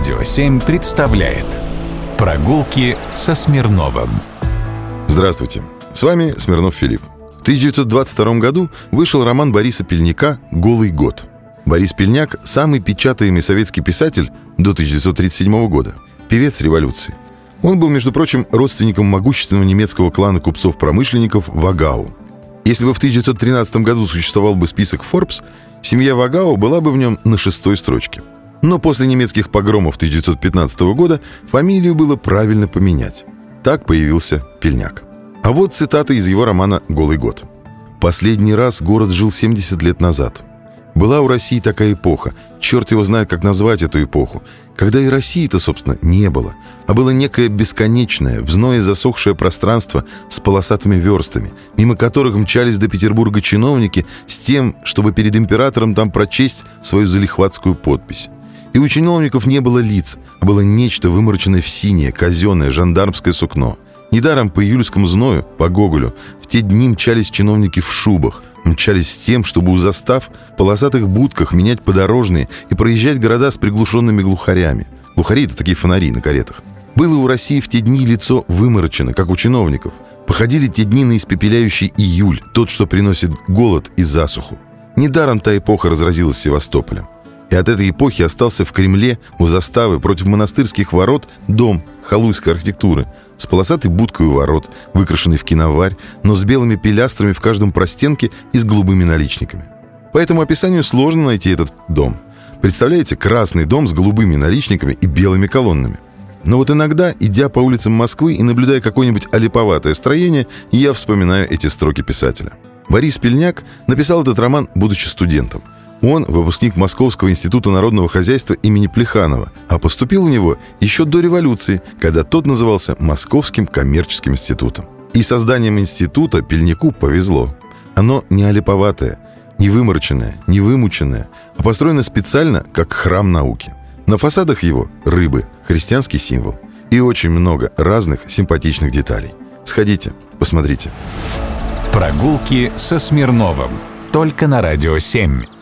Радио 7 представляет Прогулки со Смирновым Здравствуйте, с вами Смирнов Филипп. В 1922 году вышел роман Бориса Пельняка «Голый год». Борис Пельняк – самый печатаемый советский писатель до 1937 года, певец революции. Он был, между прочим, родственником могущественного немецкого клана купцов-промышленников Вагау. Если бы в 1913 году существовал бы список Forbes, семья Вагау была бы в нем на шестой строчке. Но после немецких погромов 1915 года фамилию было правильно поменять. Так появился Пельняк. А вот цитата из его романа «Голый год». «Последний раз город жил 70 лет назад. Была у России такая эпоха, черт его знает, как назвать эту эпоху, когда и России-то, собственно, не было, а было некое бесконечное, в зное засохшее пространство с полосатыми верстами, мимо которых мчались до Петербурга чиновники с тем, чтобы перед императором там прочесть свою залихватскую подпись. И у чиновников не было лиц, а было нечто вымороченное в синее, казенное, жандармское сукно. Недаром по июльскому зною, по Гоголю, в те дни мчались чиновники в шубах, мчались с тем, чтобы у застав в полосатых будках менять подорожные и проезжать города с приглушенными глухарями. Глухари — это такие фонари на каретах. Было у России в те дни лицо выморочено, как у чиновников. Походили те дни на испепеляющий июль, тот, что приносит голод и засуху. Недаром та эпоха разразилась Севастополем. И от этой эпохи остался в Кремле у заставы против монастырских ворот дом халуйской архитектуры с полосатой будкой у ворот, выкрашенный в киноварь, но с белыми пилястрами в каждом простенке и с голубыми наличниками. По этому описанию сложно найти этот дом. Представляете, красный дом с голубыми наличниками и белыми колоннами. Но вот иногда, идя по улицам Москвы и наблюдая какое-нибудь олиповатое строение, я вспоминаю эти строки писателя. Борис Пельняк написал этот роман, будучи студентом – он выпускник Московского института народного хозяйства имени Плеханова, а поступил в него еще до революции, когда тот назывался Московским коммерческим институтом. И созданием института Пельнику повезло. Оно не олиповатое, не вымороченное, не вымученное, а построено специально как храм науки. На фасадах его рыбы, христианский символ и очень много разных симпатичных деталей. Сходите, посмотрите. Прогулки со Смирновым. Только на Радио 7.